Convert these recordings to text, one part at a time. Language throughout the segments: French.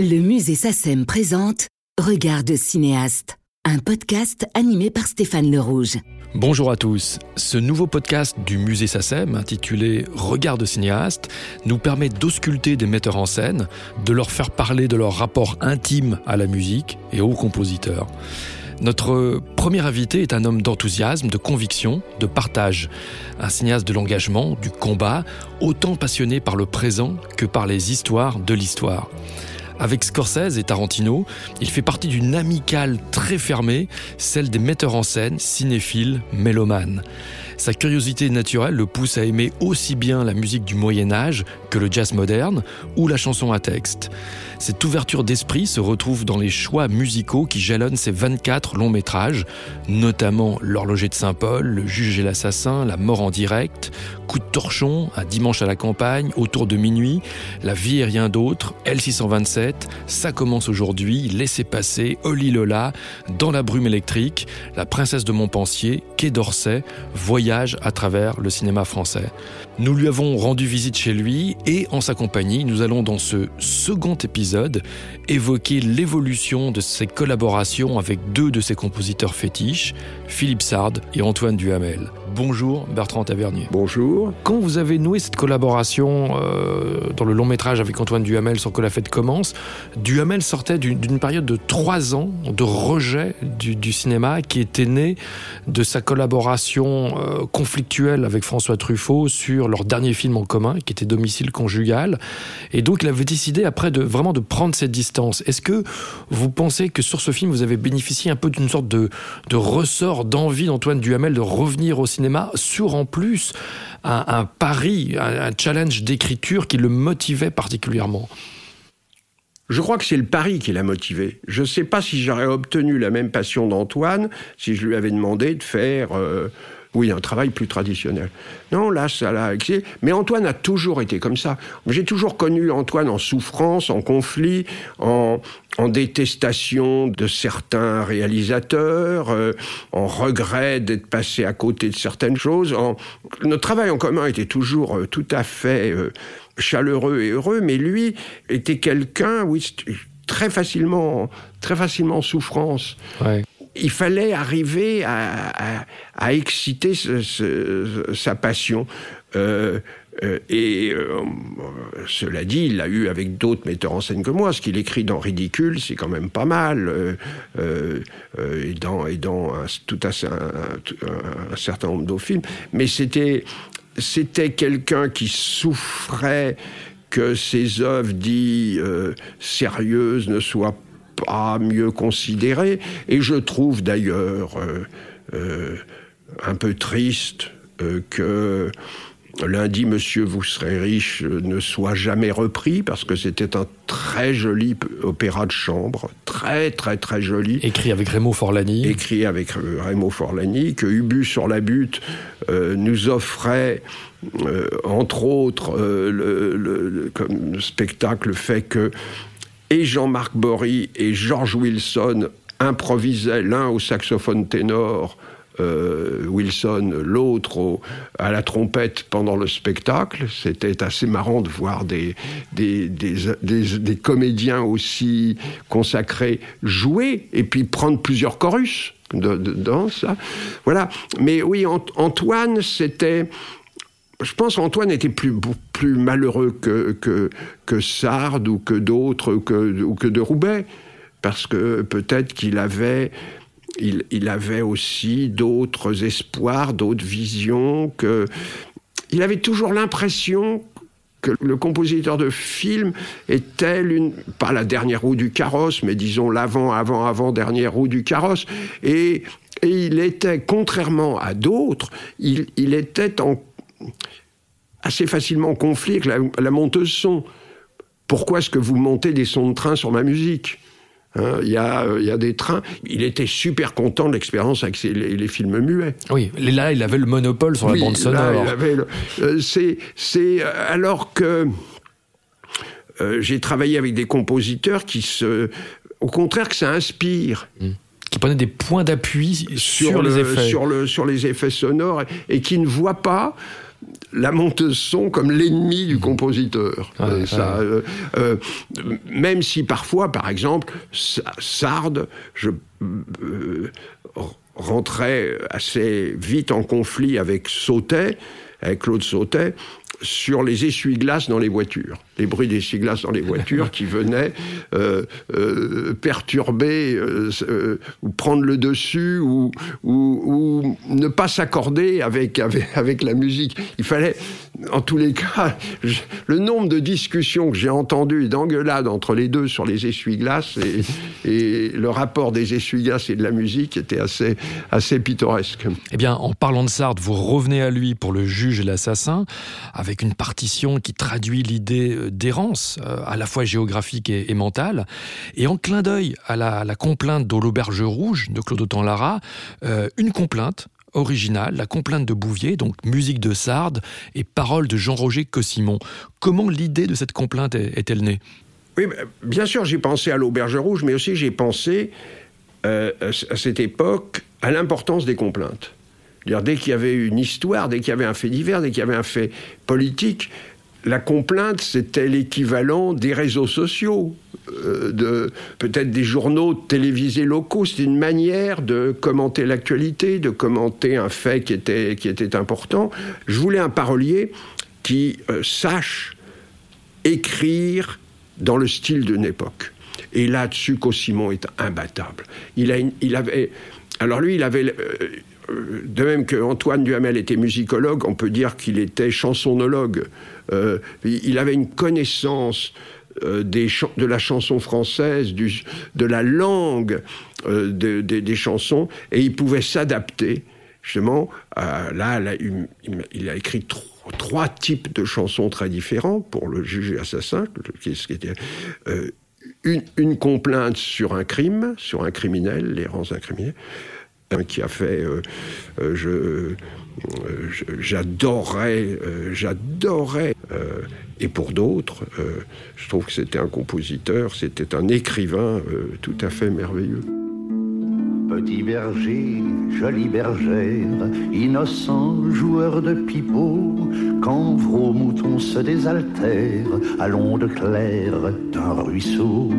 Le musée SACEM présente Regard de cinéaste, un podcast animé par Stéphane Le Rouge. Bonjour à tous. Ce nouveau podcast du musée SACEM, intitulé Regard de cinéaste, nous permet d'ausculter des metteurs en scène, de leur faire parler de leur rapport intime à la musique et aux compositeurs. Notre premier invité est un homme d'enthousiasme, de conviction, de partage. Un cinéaste de l'engagement, du combat, autant passionné par le présent que par les histoires de l'histoire. Avec Scorsese et Tarantino, il fait partie d'une amicale très fermée, celle des metteurs en scène, cinéphiles, mélomanes. Sa curiosité naturelle le pousse à aimer aussi bien la musique du Moyen Âge que le jazz moderne ou la chanson à texte. Cette ouverture d'esprit se retrouve dans les choix musicaux qui jalonnent ses 24 longs métrages, notamment L'horloger de Saint-Paul, Le juge et l'assassin, La mort en direct, Coup de torchon, Un dimanche à la campagne, Autour de minuit, La vie et rien d'autre, L627, Ça commence aujourd'hui, Laissez passer, Oli Lola, Dans la brume électrique, La princesse de Montpensier, Quai d'Orsay, Voyage à travers le cinéma français. Nous lui avons rendu visite chez lui et en sa compagnie, nous allons dans ce second épisode évoquer l'évolution de ses collaborations avec deux de ses compositeurs fétiches, Philippe Sard et Antoine Duhamel. Bonjour Bertrand Tavernier. Bonjour. Quand vous avez noué cette collaboration euh, dans le long métrage avec Antoine Duhamel sur que la fête commence, Duhamel sortait d'une période de trois ans de rejet du, du, cinéma qui était né de sa collaboration euh, conflictuelle avec François Truffaut sur leur dernier film en commun qui était Domicile conjugal. Et donc il avait décidé après de vraiment de prendre cette distance. Est-ce que vous pensez que sur ce film vous avez bénéficié un peu d'une sorte de, de ressort d'envie d'Antoine Duhamel de revenir au cinéma sur en plus un, pari, un, un challenge d'écriture qui le motivait particulièrement je crois que c'est le pari qui l'a motivé. Je ne sais pas si j'aurais obtenu la même passion d'Antoine si je lui avais demandé de faire, euh, oui, un travail plus traditionnel. Non, là, ça l'a. Mais Antoine a toujours été comme ça. J'ai toujours connu Antoine en souffrance, en conflit, en, détestation de certains réalisateurs, euh, en regret d'être passé à côté de certaines choses. Notre travail en commun était toujours euh, tout à fait euh, chaleureux et heureux, mais lui était quelqu'un, oui, très facilement, très facilement en souffrance. Il fallait arriver à, exciter sa passion. Euh, euh, et euh, cela dit, il l'a eu avec d'autres metteurs en scène que moi. Ce qu'il écrit dans Ridicule, c'est quand même pas mal. Et dans, un, tout un, certain nombre d'autres films. Mais c'était, c'était quelqu'un qui souffrait que ses œuvres dites sérieuses ne soient pas pas mieux considéré. Et je trouve d'ailleurs euh, euh, un peu triste euh, que lundi, Monsieur, vous serez riche ne soit jamais repris parce que c'était un très joli opéra de chambre, très très très joli. Écrit avec Rémo Forlani. Écrit avec Rémo Forlani, que Ubu sur la butte euh, nous offrait. Euh, entre autres, euh, le, le, comme spectacle fait que et Jean-Marc Bory et George Wilson improvisaient l'un au saxophone ténor, euh, Wilson, l'autre à la trompette pendant le spectacle. C'était assez marrant de voir des, des, des, des, comédiens aussi consacrés jouer et puis prendre plusieurs chorus de, de, ça. Voilà. Mais oui, Antoine, c'était je pense qu'Antoine était plus, plus malheureux que, que, que Sard ou que d'autres ou que, ou que de Roubaix, parce que peut-être qu'il avait, il, il, avait aussi d'autres espoirs, d'autres visions, que il avait toujours l'impression que le compositeur de film était une, pas la dernière roue du carrosse, mais disons l'avant, avant, avant dernière roue du carrosse, et, et il était, contrairement à d'autres, il, il était en assez facilement en conflit avec la, la monteuse son. Pourquoi est-ce que vous montez des sons de train sur ma musique Hein, il, y a, il y a des trains. Il était super content de l'expérience avec ses, les, les, films muets. Oui, là, il avait le monopole sur oui, la bande sonore. Euh, c'est, c'est alors que euh, j'ai travaillé avec des compositeurs qui se, au contraire, que ça inspire. Mmh qui prenaient des points d'appui sur, sur, les le, effets. Sur, le, sur les effets sonores et qui ne voient pas la monteuse son comme l'ennemi du compositeur. ça, même si parfois, par exemple, Sarde, je rentrais assez vite en conflit avec Sautet, avec Claude Sautet, sur les essuie-glaces dans les voitures les bruits des glaces dans les voitures qui venaient euh, euh, perturber euh, ou prendre le dessus ou, ou, ne pas s'accorder avec, avec, la musique. Il fallait, en tous les cas, le nombre de discussions que j'ai entendues et d'engueulades entre les deux sur les essuie-glaces et, et, le rapport des essuie-glaces et de la musique était assez, assez pittoresque. Eh bien, en parlant de Sartre, vous revenez à lui pour le juge et l'assassin, avec une partition qui traduit l'idée d'errance, euh, à la fois géographique et, mentale. Et en clin d'œil à la, complainte de l'auberge rouge de Claude Autant Lara, euh, une complainte originale, la complainte de Bouvier, donc musique de Sardes et paroles de Jean-Roger Cossimon. Comment l'idée de cette complainte est-elle née? Oui, bien sûr, j'ai pensé à l'auberge rouge, mais aussi j'ai pensé euh, à cette époque à l'importance des complaintes. Dès qu'il y avait une histoire, dès qu'il y avait un fait divers, dès qu'il y avait un fait politique, la complainte, c'était l'équivalent des réseaux sociaux, euh, de peut-être des journaux télévisés locaux. C'était une manière de commenter l'actualité, de commenter un fait qui était, qui était important. Je voulais un parolier qui euh, sache écrire dans le style d'une époque. Et là-dessus, Cossimon est imbattable. Il, a il avait. Alors lui, il avait. Euh, de même que Antoine Duhamel était musicologue, on peut dire qu'il était chansonologue. Euh, il avait une connaissance euh, de la chanson française, de la langue euh, des chansons, et il pouvait s'adapter justement. là, il, a écrit trois, types de chansons très différents pour le juge assassin, qui, était une, une, complainte sur un crime, sur un criminel, l'errance d'un criminel, qui a fait, je j'adorais, euh, j'adorais. Euh, et pour d'autres, euh, je trouve que c'était un compositeur, c'était un écrivain tout à fait merveilleux. Petit berger, jolie bergère, innocent joueur de pipeau, quand vos moutons se désaltèrent à l'onde claire d'un ruisseau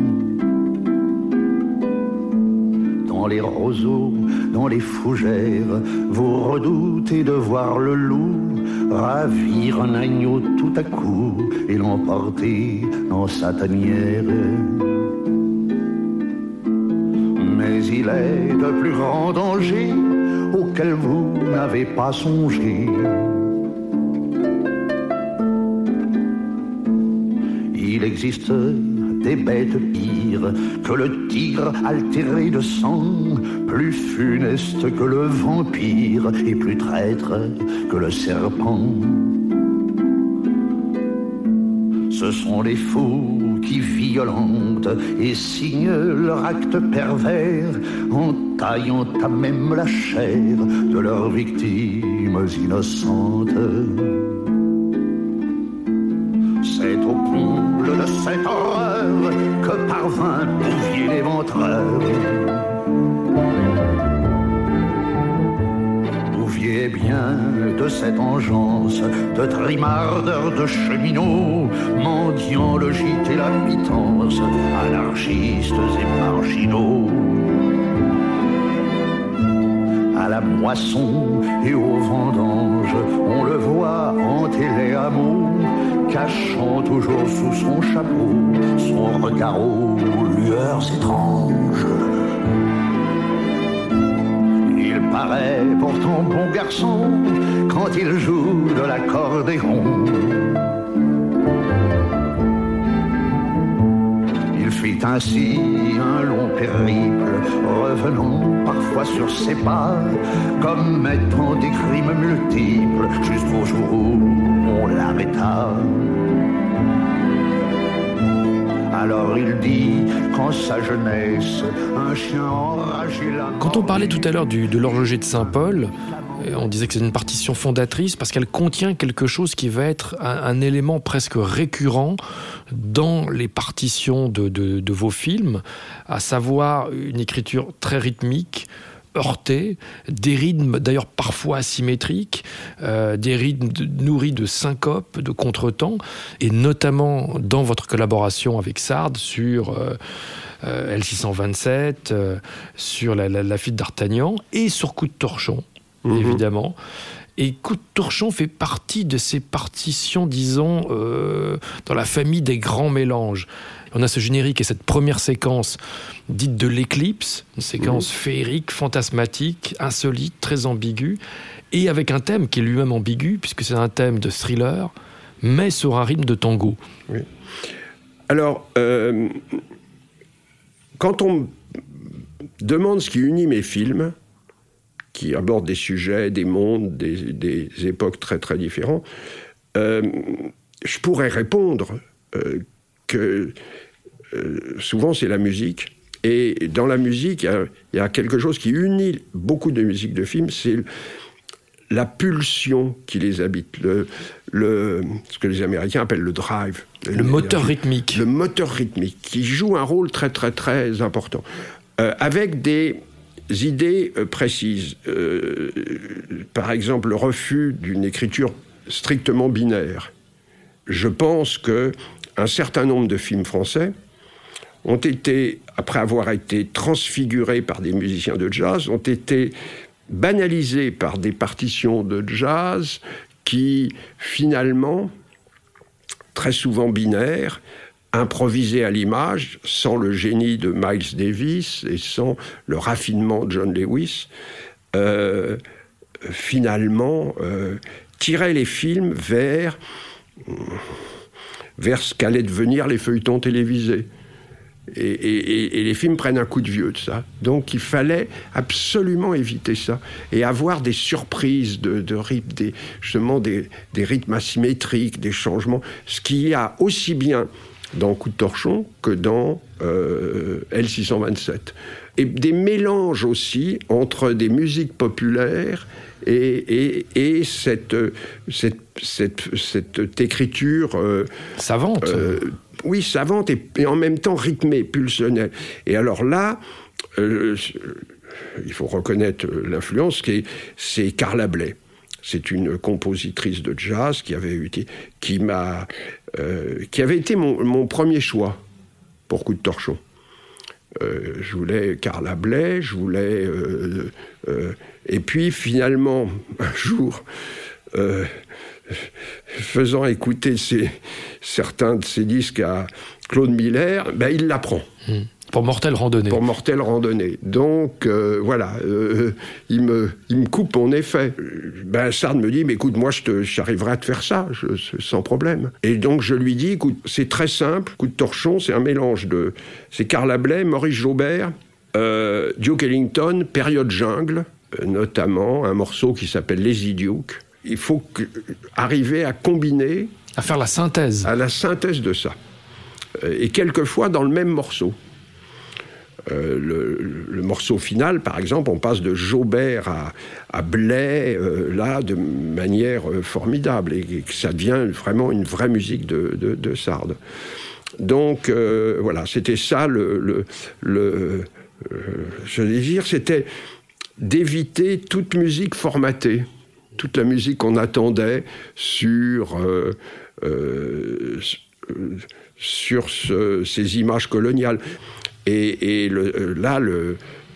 les roseaux, dans les fougères, vous redoutez de voir le loup ravir un agneau tout à coup et l'emporter dans sa tanière. Mais il est de plus grands dangers auxquels vous n'avez pas songé. Il existe des bêtes pires que le tigre altéré de sang, plus funeste que le vampire et plus traître que le serpent. Ce sont les fous qui violentent et signent leur acte pervers en taillant à même la chair de leurs victimes innocentes. C'est au comble de cette L'éventreur. Bouvier bien de cette engeance, de trimardeur de cheminots, mendiant le gîte et la pitance, anarchistes et marginaux à la moisson et aux vendanges, on le voit hanter les hameaux, cachant toujours sous son chapeau son regard aux lueurs étranges. Il paraît pourtant bon garçon quand il joue de l'accordéon. Fit ainsi un long périple, revenant parfois sur ses pas, comme mettant des crimes multiples, jusqu'au jour où on l'arrêta. Alors il dit qu'en sa jeunesse, un chien enragé la Quand on parlait tout à l'heure de l'horloger de Saint-Paul, on disait que c'est une partition fondatrice parce qu'elle contient quelque chose qui va être un, élément presque récurrent dans les partitions de, vos films, à savoir une écriture très rythmique, heurtés, des rythmes d'ailleurs parfois asymétriques, euh, des rythmes nourris de syncopes, de contretemps, et notamment dans votre collaboration avec Sard sur euh, euh, L627, sur la, la, d'Artagnan, et sur Coup de Torchon, mhm. évidemment. Et Coup de Torchon fait partie de ces partitions, disons, dans la famille des grands mélanges. On a ce générique et cette première séquence dite de l'éclipse, une séquence féerique, fantasmatique, insolite, très ambiguë, et avec un thème qui est lui-même ambigu, puisque c'est un thème de thriller, mais sur un rythme de tango. Oui. Alors, euh, quand on demande ce qui unit mes films, qui abordent des sujets, des mondes, des, époques très très différents, euh, je pourrais répondre euh, que souvent c'est la musique, et dans la musique, il y, a quelque chose qui unit beaucoup de musiques de films, c'est la pulsion qui les habite, le, le, ce que les Américains appellent le drive. Le moteur rythmique. Le moteur rythmique, qui joue un rôle très très très important. Euh, avec des idées euh, précises. Euh, par exemple, le refus d'une écriture strictement binaire. Je pense que un certain nombre de films français ont été, après avoir été transfigurés par des musiciens de jazz, ont été banalisés par des partitions de jazz qui, finalement, très souvent binaires, improvisées à l'image, sans le génie de Miles Davis et sans le raffinement de John Lewis, euh, finalement, euh, tiraient les films vers, vers ce qu'allaient devenir les feuilletons télévisés. Et, les films prennent un coup de vieux de ça. Donc il fallait absolument éviter ça. Et avoir des surprises de, des, justement des, rythmes asymétriques, des changements. Ce qu'il y a aussi bien dans Coup de torchon que dans euh, L627. Et des mélanges aussi entre des musiques populaires et, cette, cette, cette, écriture euh, savante. Euh, oui, savante et, en même temps rythmée, pulsionnelle. Et alors là, euh, il faut reconnaître l'influence, c'est Carla Bley. C'est une compositrice de jazz qui avait, qui m'a, euh, qui avait été mon, premier choix pour Coup de Torchon. Euh, je voulais Carla Bley, je voulais. et puis finalement, un jour, faisant écouter certains de ses disques à Claude Miller, ben, il l'apprend. Hmm. Pour Mortel Randonnée. Pour Mortel Randonnée. Donc, euh, voilà, euh, il, me, il me coupe en effet. Ben, Sard me dit, mais écoute, moi, j'arriverai à te faire ça, sans problème. Et donc, je lui dis, écoute, c'est très simple, coup de torchon, c'est un mélange de... C'est Carla Bley, Maurice Jaubert, euh, Duke Ellington, période jungle, notamment un morceau qui s'appelle Les Duke il faut arriver à combiner. À faire la synthèse. À la synthèse de ça. Euh, et quelquefois dans le même morceau. Euh, le, morceau final, par exemple, on passe de Jaubert à, à Blais, euh, là, de manière formidable, et, que ça devient vraiment une vraie musique de, de, Sardes. Donc, voilà, c'était ça le, le, je dire, c'était d'éviter toute musique formatée toute la musique qu'on attendait sur, euh, euh, sur ces images coloniales. Et, là,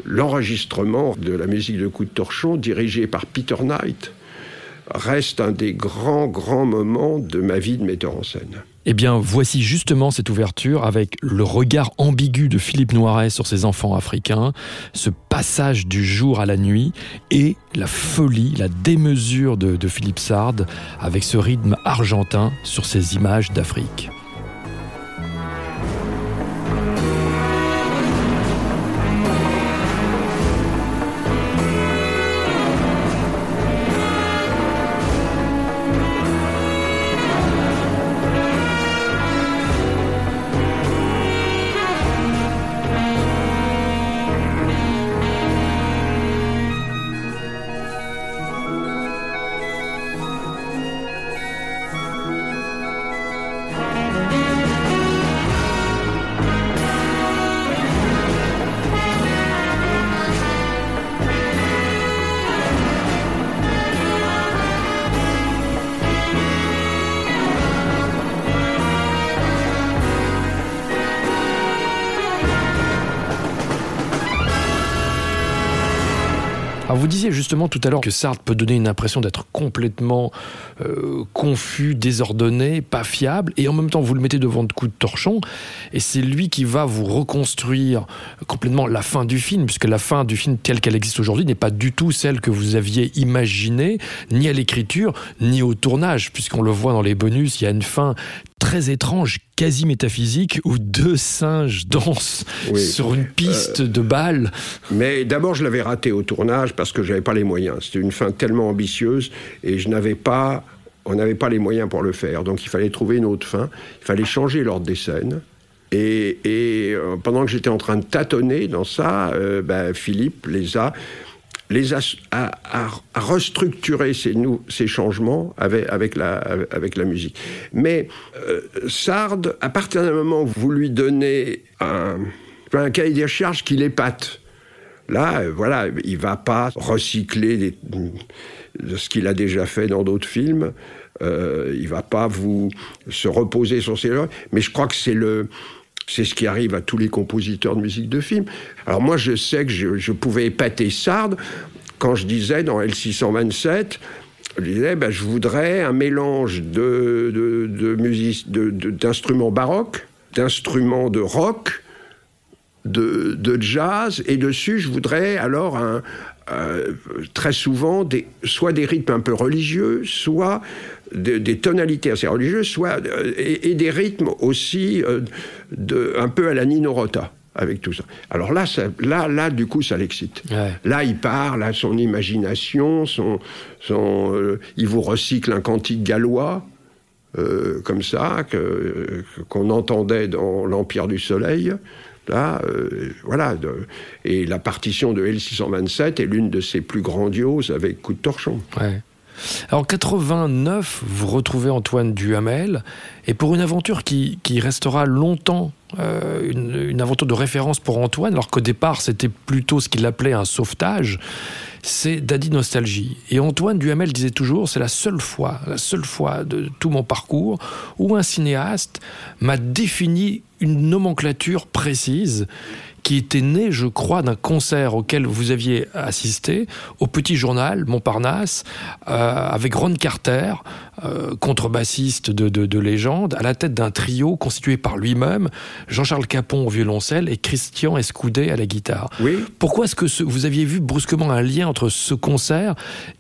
l'enregistrement de la musique de Coup de Torchon, dirigé par Peter Knight, reste un des grands, grands moments de ma vie de metteur en scène. Eh bien, voici justement cette ouverture avec le regard ambigu de Philippe Noiret sur ses enfants africains, ce passage du jour à la nuit et la folie, la démesure de, de Philippe Sard avec ce rythme argentin sur ces images d'Afrique. Vous disiez justement tout à l'heure que Sartre peut donner une impression d'être complètement euh, confus, désordonné, pas fiable, et en même temps vous le mettez devant de coups de torchon, et c'est lui qui va vous reconstruire complètement la fin du film, puisque la fin du film telle qu'elle existe aujourd'hui n'est pas du tout celle que vous aviez imaginée, ni à l'écriture, ni au tournage, puisqu'on le voit dans les bonus, il y a une fin très étrange, quasi métaphysique, où deux singes dansent sur une piste de balles. Mais d'abord, je l'avais raté au tournage parce que j'avais pas les moyens. C'était une fin tellement ambitieuse et je n'avais pas, on n'avait pas les moyens pour le faire. Donc il fallait trouver une autre fin. Il fallait changer l'ordre des scènes. Et, euh, pendant que j'étais en train de tâtonner dans ça, euh, ben, Philippe les a les a, restructurer ces, changements avec, la, musique. Mais euh, Sard, à partir d'un moment où vous lui donnez un, cahier des charges qui l'épate, là, euh, voilà, il va pas recycler ce qu'il a déjà fait dans d'autres films. Euh, il va pas vous se reposer sur ses mais je crois que c'est le c'est ce qui arrive à tous les compositeurs de musique de film. Alors moi, je sais que je, pouvais épater Sard quand je disais dans L627, je disais, ben, je voudrais un mélange de, de, d'instruments baroques, d'instruments de rock, de, de, jazz, et dessus, je voudrais alors euh, très souvent des, soit des rythmes un peu religieux, soit des tonalités assez religieuses, soit euh, et, des rythmes aussi euh, de, un peu à la Nino Rota avec tout ça. Alors là, là, là, du coup, ça l'excite. Là, il parle à son imagination, son, son, il vous recycle un cantique gallois, comme ça, que, qu'on entendait dans l'Empire du Soleil. Là, euh, voilà. et la partition de L627 est l'une de ses plus grandioses avec coup de torchon. Ouais. Alors en 89, vous retrouvez Antoine Duhamel, et pour une aventure qui, qui restera longtemps euh, une, aventure de référence pour Antoine, alors qu'au départ c'était plutôt ce qu'il appelait un sauvetage, c'est Daddy Nostalgie. Et Antoine Duhamel disait toujours, c'est la seule fois, la seule fois de tout mon parcours où un cinéaste m'a défini une nomenclature précise qui était née, je crois, d'un concert auquel vous aviez assisté au Petit Journal Montparnasse euh, avec Ron Carter, euh, contrebassiste de, de, légende, à la tête d'un trio constitué par lui-même, Jean-Charles Capon au violoncelle et Christian Escoudé à la guitare. Oui. Pourquoi est-ce que vous aviez vu brusquement un lien entre ce concert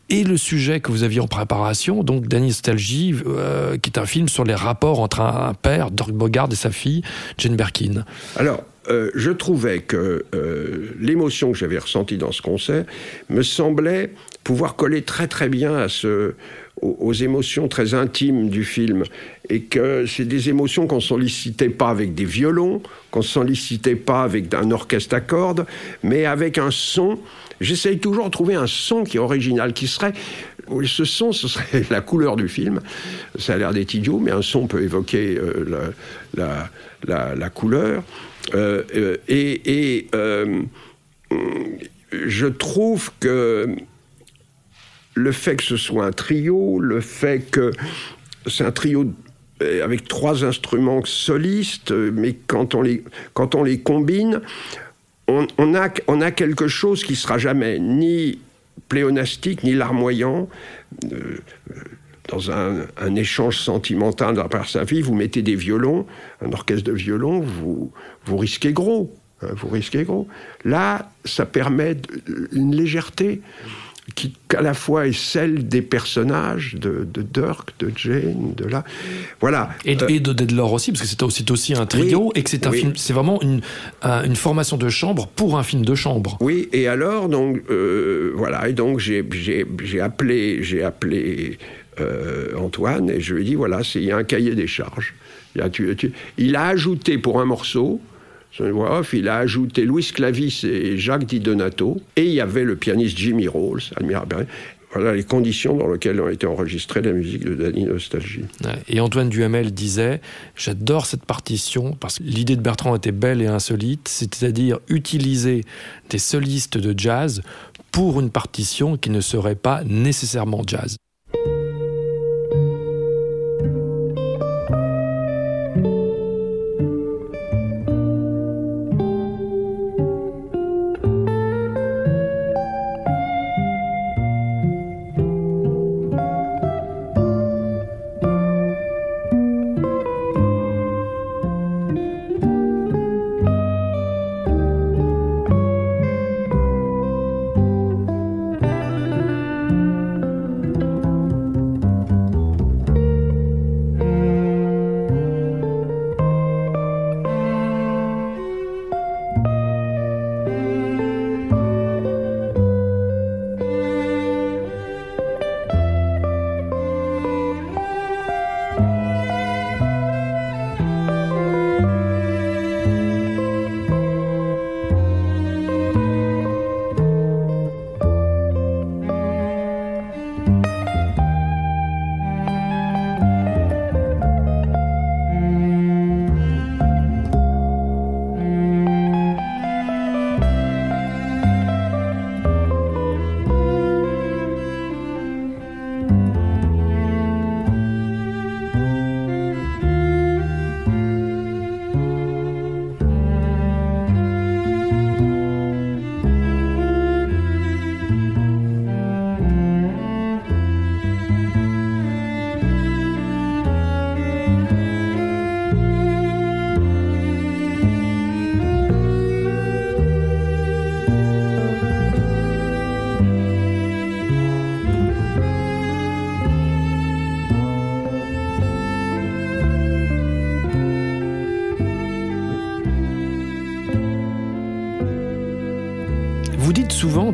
et le sujet que vous aviez en préparation, donc Danny Nostalgie, euh, qui est un film sur les rapports entre un, père, Dirk Bogard, et sa fille, Jane Birkin? Alors, euh, je trouvais que euh, l'émotion que j'avais ressentie dans ce concert me semblait pouvoir coller très très bien à ce, aux, émotions très intimes du film et que c'est des émotions qu'on ne sollicitait pas avec des violons, qu'on ne sollicitait pas avec un orchestre à cordes, mais avec un son. J'essaye toujours de trouver un son qui est original, qui serait ce son, ce serait la couleur du film. Ça a l'air d'être idiot, mais un son peut évoquer euh, la, la, la, couleur. Euh, euh, et, euh, je trouve que le fait que ce soit un trio, le fait que c'est un trio avec trois instruments solistes, mais quand on les, quand on les combine, on, a, on a quelque chose qui sera jamais ni pléonastique ni larmoyant dans un, échange sentimental par sa vie, vous mettez des violons, un orchestre de violons, vous, vous risquez gros. Hein, vous risquez gros. Là, ça permet une légèreté qui à la fois est celle des personnages de, Dirk, de Jane, de là, voilà. Et, euh, de Deadlore aussi, parce que c'est aussi, aussi un trio et que c'est un film, c'est vraiment une, une formation de chambre pour un film de chambre. Oui, et alors donc euh, voilà, et donc j'ai appelé j'ai appelé euh, Antoine, et je lui ai dit voilà, il y a un cahier des charges. Il a, il a ajouté pour un morceau, il a ajouté Louis Clavis et Jacques Di Donato, et il y avait le pianiste Jimmy Rolls, Voilà les conditions dans lesquelles ont été enregistrées la musique de Danny Nostalgie. Et Antoine Duhamel disait J'adore cette partition parce que l'idée de Bertrand était belle et insolite, c'est-à-dire utiliser des solistes de jazz pour une partition qui ne serait pas nécessairement jazz.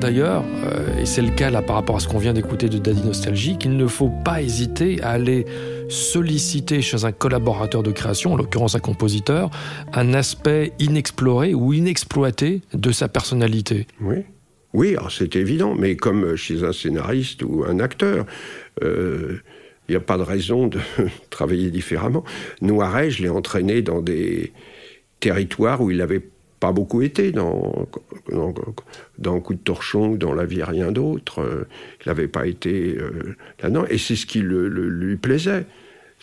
D'ailleurs, euh, et c'est le cas là par rapport à ce qu'on vient d'écouter de Daddy Nostalgie, qu'il ne faut pas hésiter à aller solliciter chez un collaborateur de création, en l'occurrence un compositeur, un aspect inexploré ou inexploité de sa personnalité. Oui. Oui, c'est évident, mais comme chez un scénariste ou un acteur, euh, il n'y a pas de raison de travailler différemment. Noiret, je l'ai entraîné dans des territoires où il n'avait pas beaucoup été, dans, dans, Coup de Torchon dans La vie, rien d'autre. Euh, il n'avait pas été euh, là-dedans, et c'est ce qui lui plaisait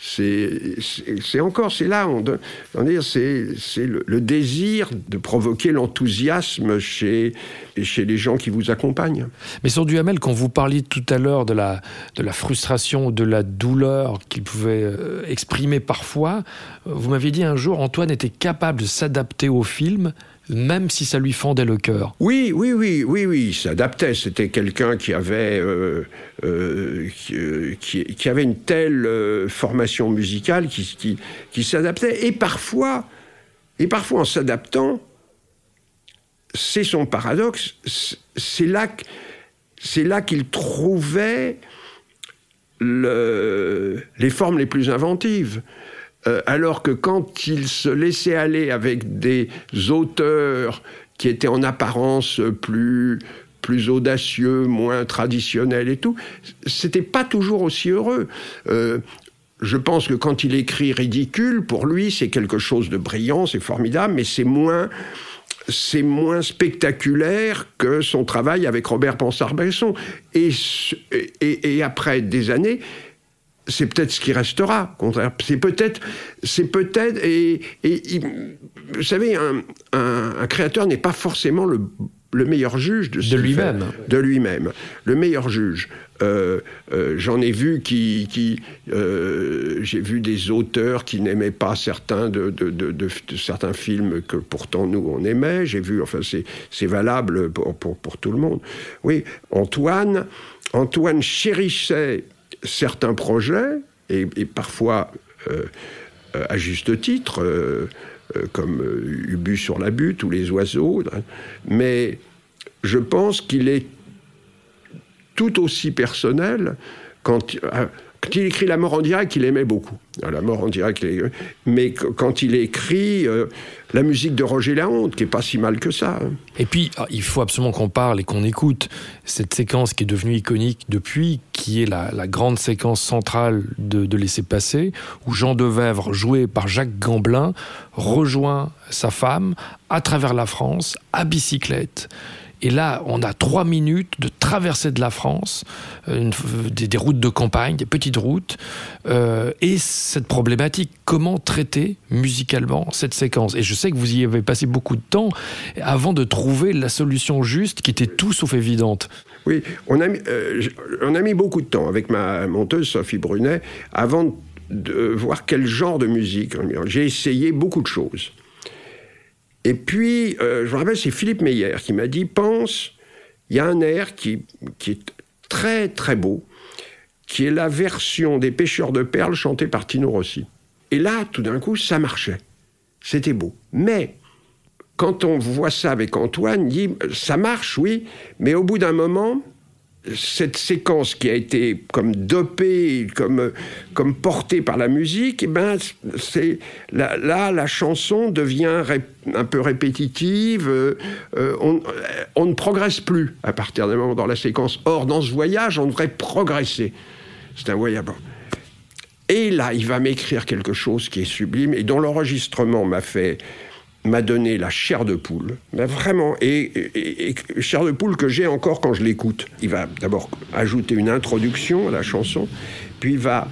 c'est encore, c'est là, on, c'est le, désir de provoquer l'enthousiasme chez, les gens qui vous accompagnent. Mais sur Duhamel, quand vous parliez tout à l'heure de la, de la frustration, de la douleur qu'il pouvait euh, exprimer parfois, vous m'aviez dit un jour, Antoine était capable de s'adapter au film même si ça lui fendait le cœur. Oui, oui, oui, oui, oui, il s'adaptait. C'était quelqu'un qui avait euh, euh, euh, une telle formation musicale qui, s'adaptait. Et parfois, en s'adaptant, c'est son paradoxe. C'est là, c'est qu'il trouvait le, les formes les plus inventives. Euh, alors que quand il se laissait aller avec des auteurs qui étaient en apparence plus plus audacieux, moins traditionnels et tout, c'était pas toujours aussi heureux. Euh, je pense que quand il écrit ridicule, pour lui, c'est quelque chose de brillant, c'est formidable, mais c'est moins c'est moins spectaculaire que son travail avec Robert Pansard-Besson. et, et, après des années, c'est peut-être ce qui restera. C'est peut-être, c'est peut-être, et, vous savez, un, créateur n'est pas forcément le, meilleur juge de, de lui-même. De lui-même, le meilleur juge. Euh, euh, j'en ai vu qui, qui euh, j'ai vu des auteurs qui n'aimaient pas certains de, de, certains films que pourtant nous on aimait. J'ai vu, enfin c'est valable pour, pour, pour tout le monde. Oui, Antoine, Antoine chérissait certains projets, et, parfois euh, à juste titre, euh, euh, comme Ubu sur la butte ou les oiseaux, hein, mais je pense qu'il est tout aussi personnel quand quand il écrit La mort en direct, il aimait beaucoup. La mort en direct, mais quand il écrit euh, la musique de Roger Lahonte, qui est pas si mal que ça. Hein. Et puis, ah, il faut absolument qu'on parle et qu'on écoute cette séquence qui est devenue iconique depuis, qui est la, grande séquence centrale de, de Laisser passer, où Jean Devèvre, joué par Jacques Gamblin, rejoint sa femme à travers la France à bicyclette. Et là, on a trois minutes de traversée de la France, euh, des, routes de campagne, des petites routes, euh, et cette problématique, comment traiter musicalement cette séquence? Et je sais que vous y avez passé beaucoup de temps avant de trouver la solution juste qui était tout sauf évidente. Oui, on a euh, on a mis beaucoup de temps avec ma monteuse Sophie Brunet avant de voir quel genre de musique. J'ai essayé beaucoup de choses. Et puis, euh, je me rappelle, c'est Philippe Meyer qui m'a dit pense, il y a un air qui, qui est très très beau, qui est la version des pêcheurs de perles chantée par Tino Rossi. Et là, tout d'un coup, ça marchait. C'était beau. Mais quand on voit ça avec Antoine, il dit ça marche, oui, mais au bout d'un moment, cette séquence qui a été comme dopée, comme, comme portée par la musique, eh ben, c'est, là, la chanson devient un peu répétitive, euh, euh, on, on, ne progresse plus à partir d'un moment dans la séquence. Or, dans ce voyage, on devrait progresser. C'est un voyage. Et là, il va m'écrire quelque chose qui est sublime et dont l'enregistrement m'a fait m'a donné la chair de poule, mais vraiment, et, chair de poule que j'ai encore quand je l'écoute. Il va d'abord ajouter une introduction à la chanson, puis il va,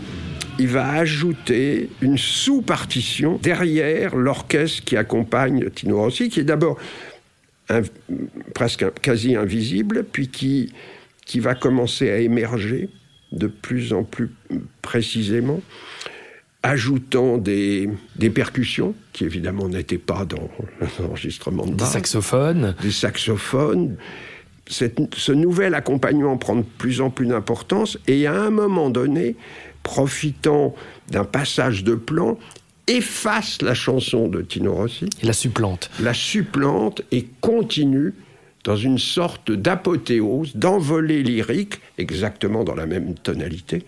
il va ajouter une sous-partition derrière l'orchestre qui accompagne Tino Rossi, qui est d'abord presque quasi invisible, puis qui, qui va commencer à émerger de plus en plus précisément ajoutant des, des percussions, qui évidemment n'étaient pas dans l'enregistrement de Des saxophones. Des saxophones. ce nouvel accompagnement prend de plus en plus d'importance et à un moment donné, profitant d'un passage de plan, efface la chanson de Tino Rossi. Et la supplante. La supplante et continue dans une sorte d'apothéose, d'envolée lyrique, exactement dans la même tonalité.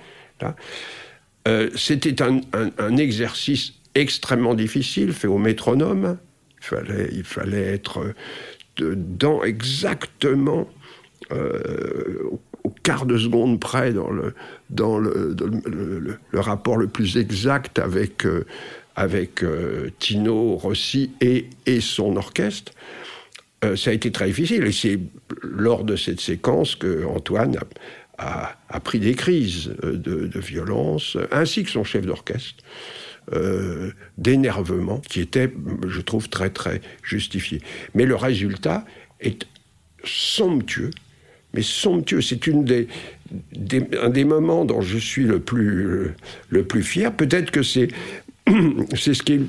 Euh, c'était un, exercice extrêmement difficile, fait au métronome. Il fallait, il fallait être dans exactement euh, au quart de seconde près dans le, dans le, rapport le plus exact avec, euh, avec euh, Tino Rossi et, et son orchestre. Euh, ça a été très difficile. Et c'est lors de cette séquence que Antoine a, pris des crises de, de, violence, ainsi que son chef d'orchestre. d'énervement qui était, je trouve, très très justifié. Mais le résultat est somptueux mais somptueux. C'est une des, un des moments dont je suis le plus, le plus fier. Peut-être que c'est c'est ce qui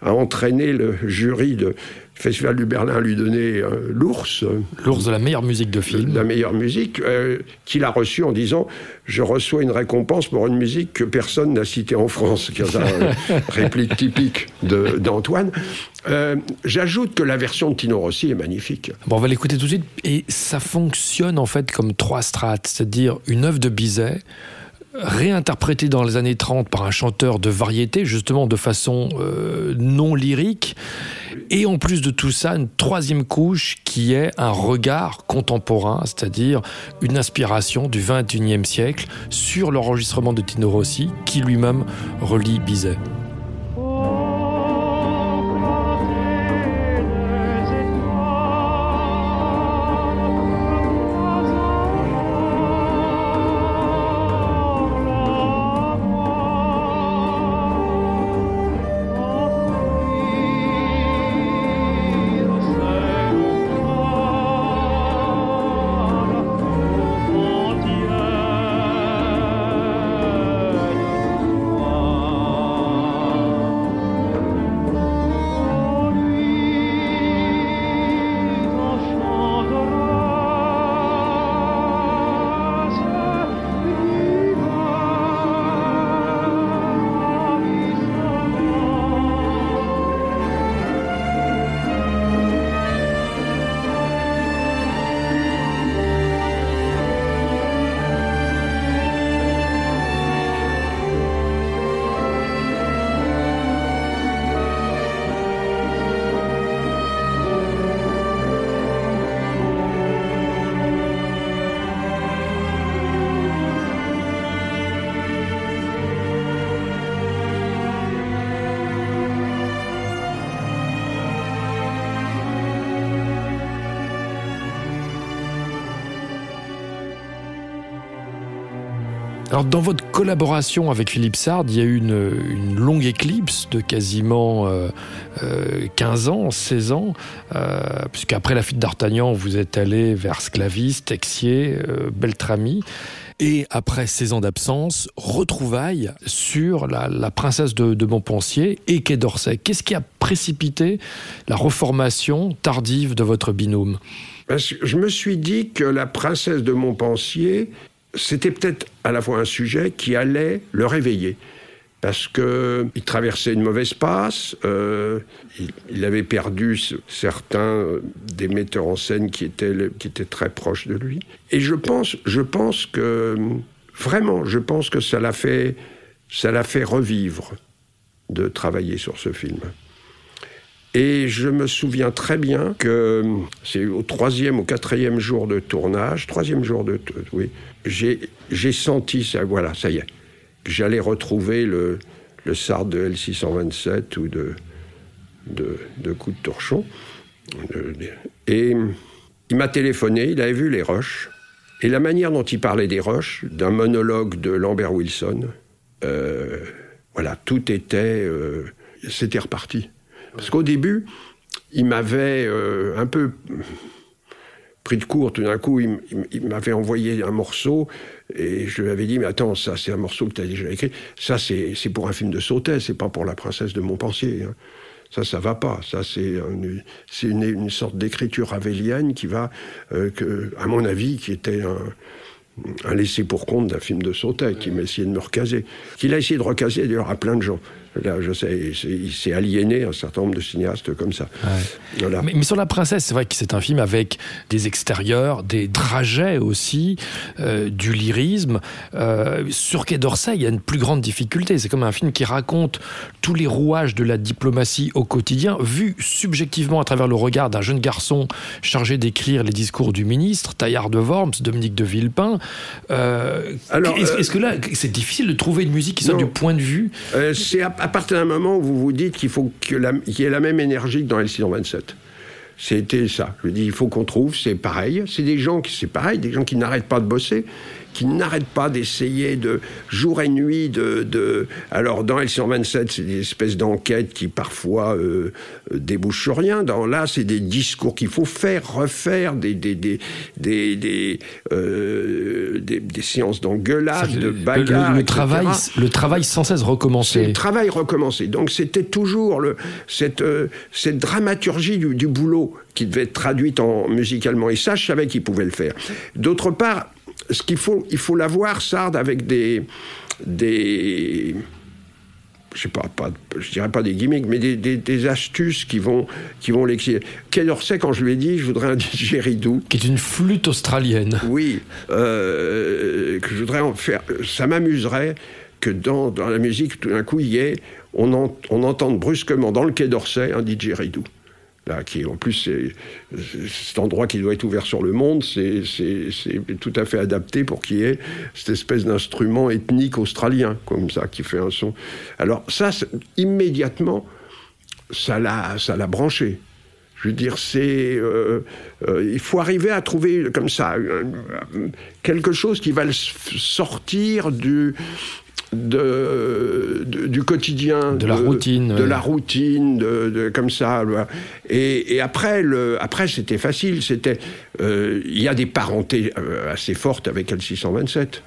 a entraîné le jury de Festival du Berlin lui donner euh, l'ours. L'ours de la meilleure musique de film. De la meilleure musique, euh, qu'il a reçu en disant Je reçois une récompense pour une musique que personne n'a citée en France, qui est une réplique typique d'Antoine. Euh, j'ajoute que la version de Tino Rossi est magnifique. Bon, on va l'écouter tout de suite. Et ça fonctionne en fait comme trois strates, c'est-à-dire une œuvre de Bizet réinterprété dans les années 30 par un chanteur de variété, justement de façon euh, non lyrique. Et en plus de tout ça, une troisième couche qui est un regard contemporain, c'est-à-dire une inspiration du 21e siècle sur l'enregistrement de Tino Rossi, qui lui-même relie Bizet. Alors, dans votre collaboration avec Philippe Sard, il y a eu une, longue éclipse de quasiment 15 euh, euh, ans, 16 ans, euh, puisqu'après la fuite d'Artagnan, vous êtes allé vers Sclavis, Texier, Beltrami. Et après 16 ans d'absence, retrouvailles sur la, princesse de, Montpensier et Quai d'Orsay. Qu'est-ce qui a précipité la reformation tardive de votre binôme? Je me suis dit que la princesse de Montpensier c'était peut-être à la fois un sujet qui allait le réveiller. Parce qu'il traversait une mauvaise passe, euh, il, avait perdu certains des metteurs en scène qui étaient, qui étaient très proches de lui. Et je pense, je pense que, vraiment, je pense que ça l'a fait, ça l'a fait revivre de travailler sur ce film. Et je me souviens très bien que c'est au troisième ou quatrième jour de tournage, troisième jour de, oui, j'ai senti ça, voilà, ça y est, j'allais retrouver le, le SAR de L627 ou de, de, de coup de torchon. Et il m'a téléphoné, il avait vu les roches. Et la manière dont il parlait des roches, d'un monologue de Lambert Wilson, euh, voilà, tout était. Euh, c'était reparti. Parce qu'au début, il m'avait euh, un peu pris de court. Tout d'un coup, il, m'avait envoyé un morceau et je lui avais dit Mais attends, ça, c'est un morceau que tu as déjà écrit. Ça, c'est pour un film de Sautet, c'est pas pour La Princesse de Montpensier. Hein. Ça, ça va pas. Ça, c'est une, sorte d'écriture ravélienne qui va, euh, à mon avis, qui était un, un laissé pour compte d'un film de Sautet, qui m'a essayé de me recaser. Qu'il a essayé de recaser d'ailleurs à plein de gens. Là, je sais, il s'est aliéné un certain nombre de cinéastes comme ça. Voilà. Mais, sur La Princesse, c'est vrai que c'est un film avec des extérieurs, des trajets aussi, euh, du lyrisme. Euh, sur Quai d'Orsay, il y a une plus grande difficulté. C'est comme un film qui raconte tous les rouages de la diplomatie au quotidien, vu subjectivement à travers le regard d'un jeune garçon chargé d'écrire les discours du ministre, Taillard de Worms, Dominique de Villepin. Euh, Alors, est-ce, que là, c'est difficile de trouver une musique qui soit du point de vue C'est à partir d'un moment où vous vous dites qu'il faut qu'il y ait la même énergie que dans L627. C'était ça. Je dis, il faut qu'on trouve, c'est pareil. C'est des gens qui, c'est pareil, des gens qui n'arrêtent pas de bosser qui n'arrêtent pas d'essayer de jour et nuit de, de... alors dans L127 c'est des espèces d'enquêtes qui parfois euh, euh, débouchent sur rien. Dans là c'est des discours qu'il faut faire refaire des des des des des, euh, des, séances d'engueulade de bagarre le, le travail le travail sans cesse recommencé. Le travail recommencé. Donc c'était toujours le cette cette dramaturgie du, du boulot qui devait être traduite en musicalement. Et ça je savais qu'il pouvait le faire. D'autre part ce qu'il faut, il faut l'avoir, Sard, avec des, des, je sais pas, pas, je dirais pas des gimmicks, mais des, des, astuces qui vont, qui vont l'exciter. Quai d'Orsay, quand je lui ai dit, je voudrais un didgeridoo. Qui est une flûte australienne. Oui, euh, que je voudrais en faire. Ça m'amuserait que dans, dans, la musique, tout d'un coup, il y ait, on, on entende brusquement dans le Quai d'Orsay un didgeridoo. Là, qui en plus, c'est cet endroit qui doit être ouvert sur le monde, c'est tout à fait adapté pour qu'il y ait cette espèce d'instrument ethnique australien, comme ça, qui fait un son. Alors, ça, immédiatement, ça l'a branché. Je veux dire, c'est. Euh, euh, il faut arriver à trouver comme ça quelque chose qui va le sortir du, de, du quotidien, de la routine, de la routine, de, comme ça. Et, après, le, après c'était facile. C'était, euh, il y a des parentés euh, assez fortes avec L627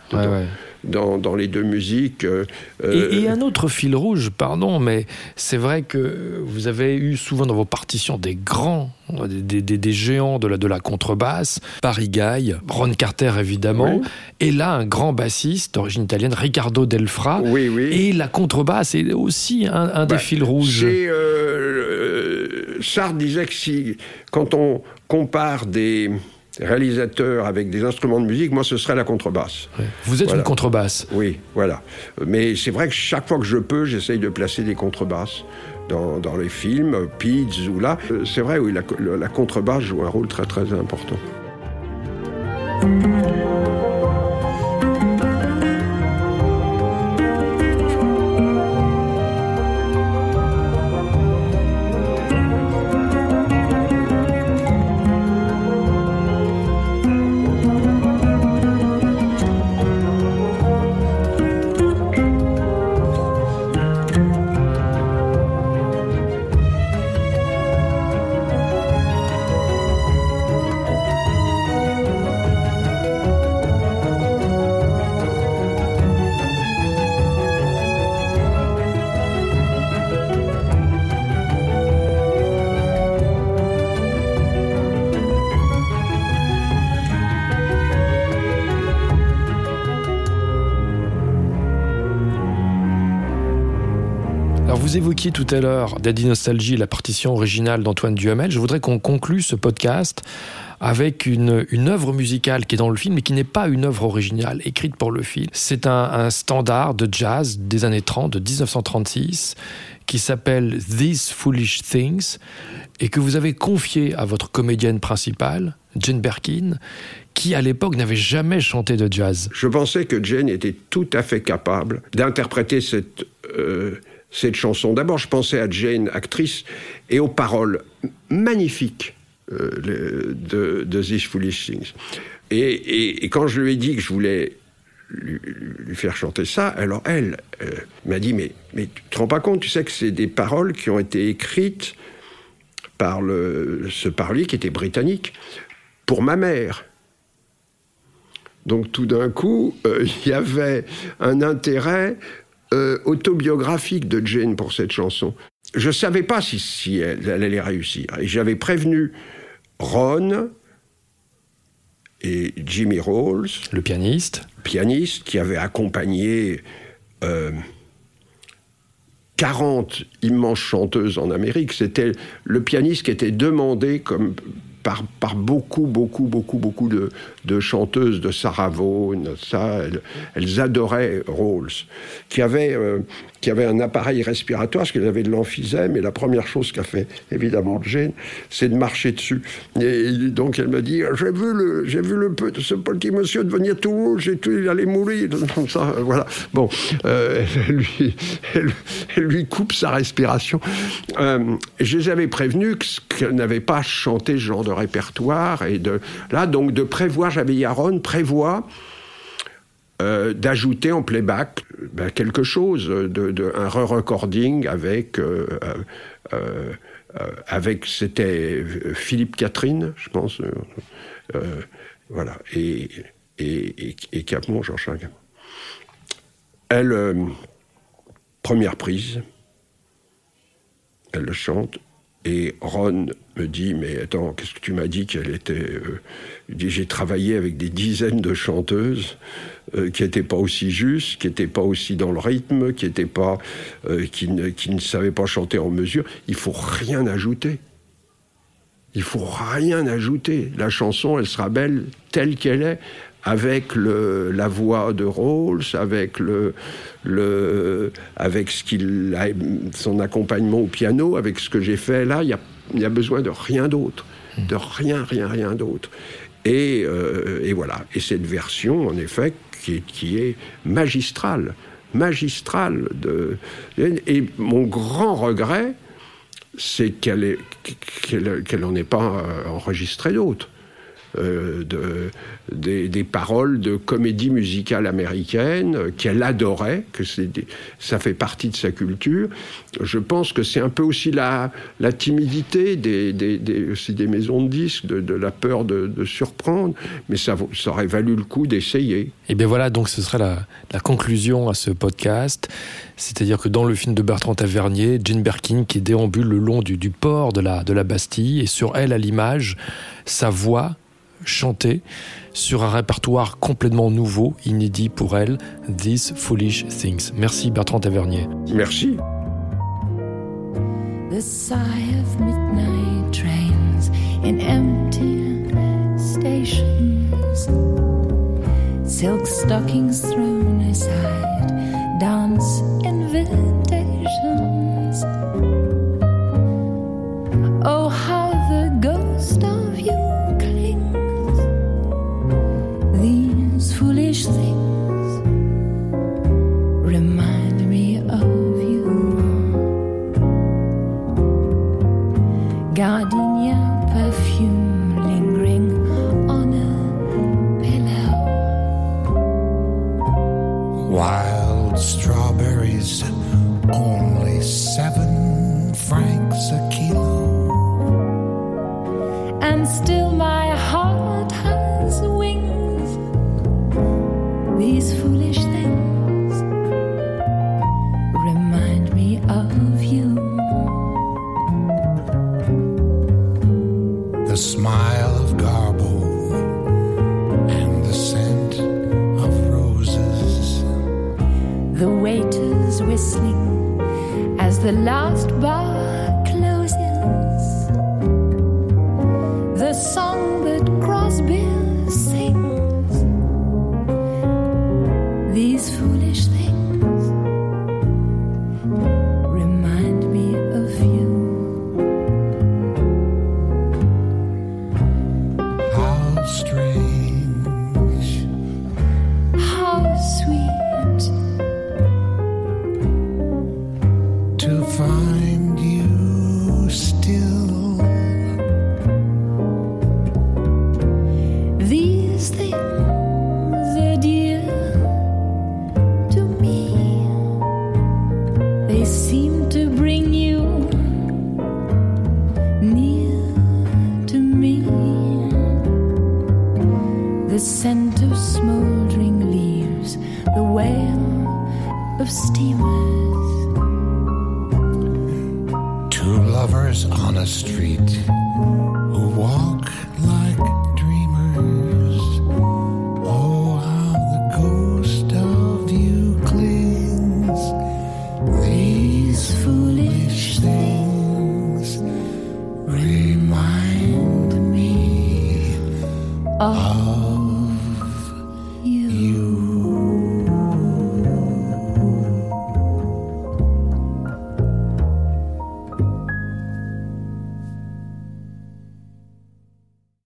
dans, dans, les deux musiques. Euh, et, un autre fil rouge, pardon, mais c'est vrai que vous avez eu souvent dans vos partitions des grands, des, des, des géants de la, de la contrebasse, Paris Guy, Ron Carter évidemment, et là un grand bassiste d'origine italienne, Riccardo Delfra. Oui, oui. Et la contrebasse est aussi un, un des bah, fils rouges. Sartre disait que si, quand on compare des réalisateurs avec des instruments de musique, moi ce serait la contrebasse. Vous êtes une contrebasse Oui, voilà. Mais c'est vrai que chaque fois que je peux, j'essaye de placer des contrebasses dans, dans les films, Pids ou là. Euh, c'est vrai, oui, la, la contrebasse joue un rôle très très important. Vous évoquiez tout à l'heure Daddy Nostalgie, la partition originale d'Antoine Duhamel. Je voudrais qu'on conclue ce podcast avec une, une œuvre musicale qui est dans le film, mais qui n'est pas une œuvre originale écrite pour le film. C'est un, standard de jazz des années 30, de 1936, qui s'appelle These Foolish Things, et que vous avez confié à votre comédienne principale, Jane Birkin, qui à l'époque n'avait jamais chanté de jazz. Je pensais que Jane était tout à fait capable d'interpréter cette... Euh, cette chanson. D'abord, je pensais à Jane, actrice, et aux paroles magnifiques euh, de, de This Foolish Things. Et, quand je lui ai dit que je voulais lui, faire chanter ça, alors elle euh, m'a dit mais, mais tu te rends pas compte, tu sais que c'est des paroles qui ont été écrites par le, ce parlier qui était britannique pour ma mère. Donc tout d'un coup, euh, il y avait un intérêt euh, autobiographique de Jane pour cette chanson. Je ne savais pas si, elle, allait réussir. Et j'avais prévenu Ron et Jimmy Rolls. Le pianiste. Pianiste qui avait accompagné euh, 40 immenses chanteuses en Amérique. C'était le pianiste qui était demandé comme par, beaucoup, beaucoup, beaucoup, beaucoup de, de chanteuses de Sarah ça, elles, adoraient Rawls, qui avait, euh, qui avait un appareil respiratoire, parce qu'elle avait de l'emphysème, et la première chose qu'a fait, évidemment, Jane, c'est de marcher dessus. Et donc elle me dit, j'ai vu le, vu le, ce petit monsieur devenir tout rouge, et tout, il allait mourir, ça, voilà. Bon, euh, elle, lui, elle, lui coupe sa respiration. Euh, je les avais prévenus qu'elle n'avait pas chanté ce genre de répertoire et de là donc de prévoir j'avais Yaron prévoit euh, d'ajouter en playback ben, quelque chose de, un re-recording avec euh, euh, avec c'était Philippe Catherine je pense voilà et et, et, et Capmont Georges elle première prise elle le chante et Ron me dit mais attends qu'est-ce que tu m'as dit qu'elle était euh, j'ai travaillé avec des dizaines de chanteuses euh, qui n'étaient pas aussi justes qui n'étaient pas aussi dans le rythme qui pas euh, ne, qui ne savaient pas chanter en mesure. Il faut rien ajouter. Il faut rien ajouter. La chanson elle sera belle telle qu'elle est avec le, la voix de Rawls, avec le, le avec ce qu'il a son accompagnement au piano, avec ce que j'ai fait là, il y a, y a besoin de rien d'autre, de rien, rien, rien d'autre. Et, euh, et voilà. Et cette version, en effet, qui est, qui est magistrale, magistrale de. Et mon grand regret, c'est qu'elle qu'elle qu n'en ait pas enregistré d'autres euh, de, des, des paroles de comédie musicale américaine euh, qu'elle adorait, que ça fait partie de sa culture. Je pense que c'est un peu aussi la, la timidité des, des, aussi des maisons de disques, de, de la peur de, de surprendre, mais ça, ça aurait valu le coup d'essayer. Et bien voilà, donc ce serait la, la conclusion à ce podcast. C'est-à-dire que dans le film de Bertrand Tavernier, Jane Birkin qui déambule le long du, du port de la, de la Bastille, et sur elle, à l'image, sa voix chantée sur un répertoire complètement nouveau, inédit pour elle, These Foolish Things. Merci Bertrand Tavernier. Merci. The sigh of midnight trains in empty stations Silk stockings thrown aside dance invitations